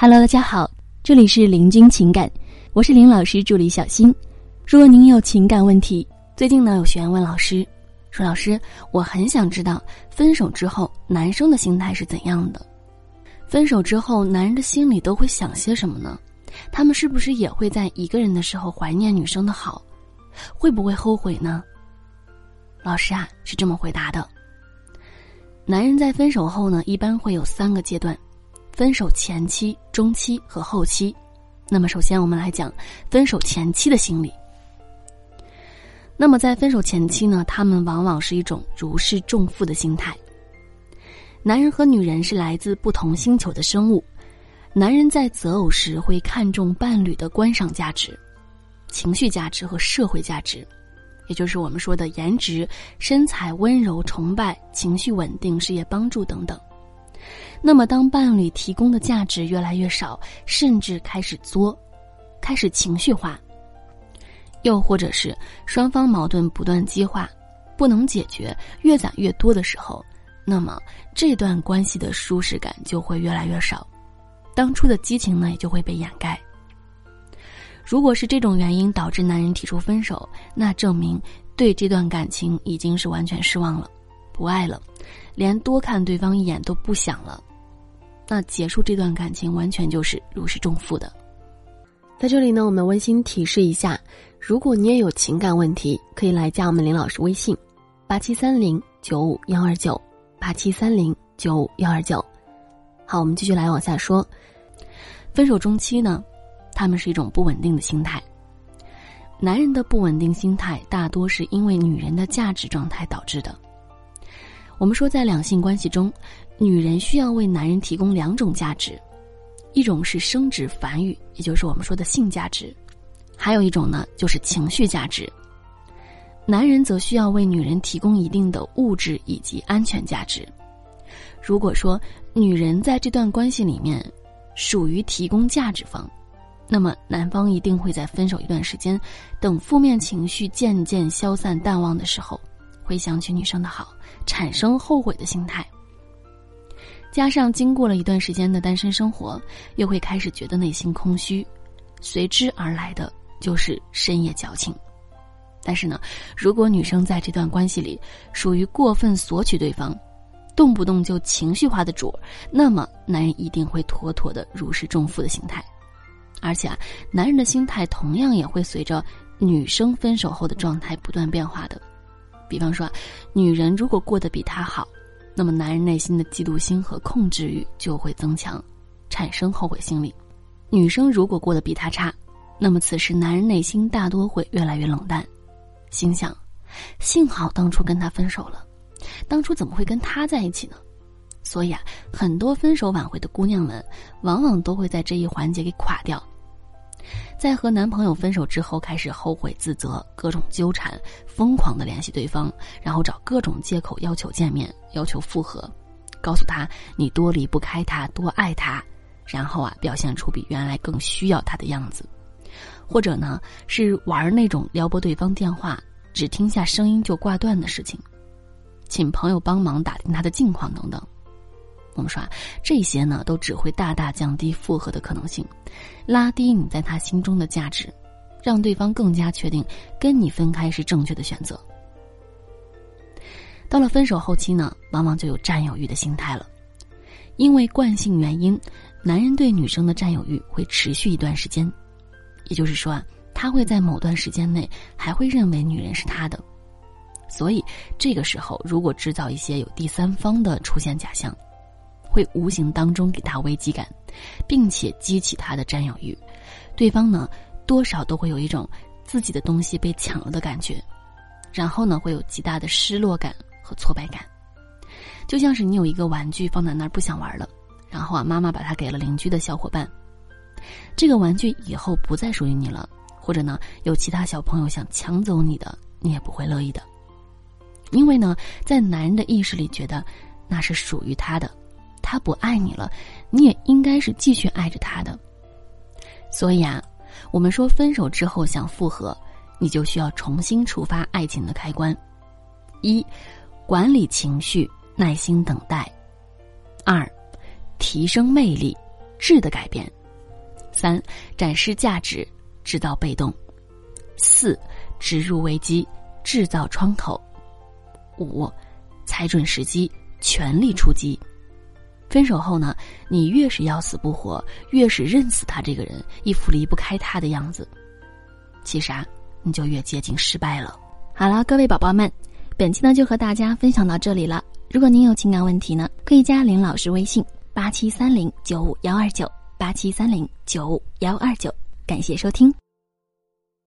Hello，大家好，这里是林君情感，我是林老师助理小新。如果您有情感问题，最近呢有学员问老师说：“老师，我很想知道分手之后男生的心态是怎样的？分手之后男人的心里都会想些什么呢？他们是不是也会在一个人的时候怀念女生的好？会不会后悔呢？”老师啊是这么回答的：男人在分手后呢，一般会有三个阶段。分手前期、中期和后期，那么首先我们来讲分手前期的心理。那么在分手前期呢，他们往往是一种如释重负的心态。男人和女人是来自不同星球的生物，男人在择偶时会看重伴侣的观赏价值、情绪价值和社会价值，也就是我们说的颜值、身材、温柔、崇拜、情绪稳定、事业帮助等等。那么，当伴侣提供的价值越来越少，甚至开始作，开始情绪化，又或者是双方矛盾不断激化，不能解决，越攒越多的时候，那么这段关系的舒适感就会越来越少，当初的激情呢也就会被掩盖。如果是这种原因导致男人提出分手，那证明对这段感情已经是完全失望了，不爱了，连多看对方一眼都不想了。那结束这段感情完全就是如释重负的。在这里呢，我们温馨提示一下：如果你也有情感问题，可以来加我们林老师微信：八七三零九五幺二九八七三零九五幺二九。好，我们继续来往下说。分手中期呢，他们是一种不稳定的心态。男人的不稳定心态大多是因为女人的价值状态导致的。我们说，在两性关系中。女人需要为男人提供两种价值，一种是生殖繁育，也就是我们说的性价值；还有一种呢，就是情绪价值。男人则需要为女人提供一定的物质以及安全价值。如果说女人在这段关系里面属于提供价值方，那么男方一定会在分手一段时间，等负面情绪渐渐消散淡忘的时候，会想起女生的好，产生后悔的心态。加上经过了一段时间的单身生活，又会开始觉得内心空虚，随之而来的就是深夜矫情。但是呢，如果女生在这段关系里属于过分索取对方，动不动就情绪化的主，那么男人一定会妥妥的如释重负的心态。而且啊，男人的心态同样也会随着女生分手后的状态不断变化的。比方说，女人如果过得比他好。那么，男人内心的嫉妒心和控制欲就会增强，产生后悔心理。女生如果过得比他差，那么此时男人内心大多会越来越冷淡，心想：幸好当初跟他分手了，当初怎么会跟他在一起呢？所以啊，很多分手挽回的姑娘们，往往都会在这一环节给垮掉。在和男朋友分手之后，开始后悔自责，各种纠缠，疯狂的联系对方，然后找各种借口要求见面，要求复合，告诉他你多离不开他，多爱他，然后啊表现出比原来更需要他的样子，或者呢是玩那种撩拨对方电话，只听下声音就挂断的事情，请朋友帮忙打听他的近况等等。我们说啊，这些呢都只会大大降低复合的可能性，拉低你在他心中的价值，让对方更加确定跟你分开是正确的选择。到了分手后期呢，往往就有占有欲的心态了，因为惯性原因，男人对女生的占有欲会持续一段时间，也就是说啊，他会在某段时间内还会认为女人是他的，所以这个时候如果制造一些有第三方的出现假象。会无形当中给他危机感，并且激起他的占有欲，对方呢多少都会有一种自己的东西被抢了的感觉，然后呢会有极大的失落感和挫败感，就像是你有一个玩具放在那儿不想玩了，然后啊妈妈把它给了邻居的小伙伴，这个玩具以后不再属于你了，或者呢有其他小朋友想抢走你的，你也不会乐意的，因为呢在男人的意识里觉得那是属于他的。他不爱你了，你也应该是继续爱着他的。所以啊，我们说分手之后想复合，你就需要重新触发爱情的开关：一、管理情绪，耐心等待；二、提升魅力，质的改变。三、展示价值，制造被动。四、植入危机，制造窗口。五、踩准时机，全力出击。分手后呢，你越是要死不活，越是认死他这个人，一副离不开他的样子，其实啊，你就越接近失败了。好了，各位宝宝们，本期呢就和大家分享到这里了。如果您有情感问题呢，可以加林老师微信：八七三零九五幺二九八七三零九五幺二九。感谢收听。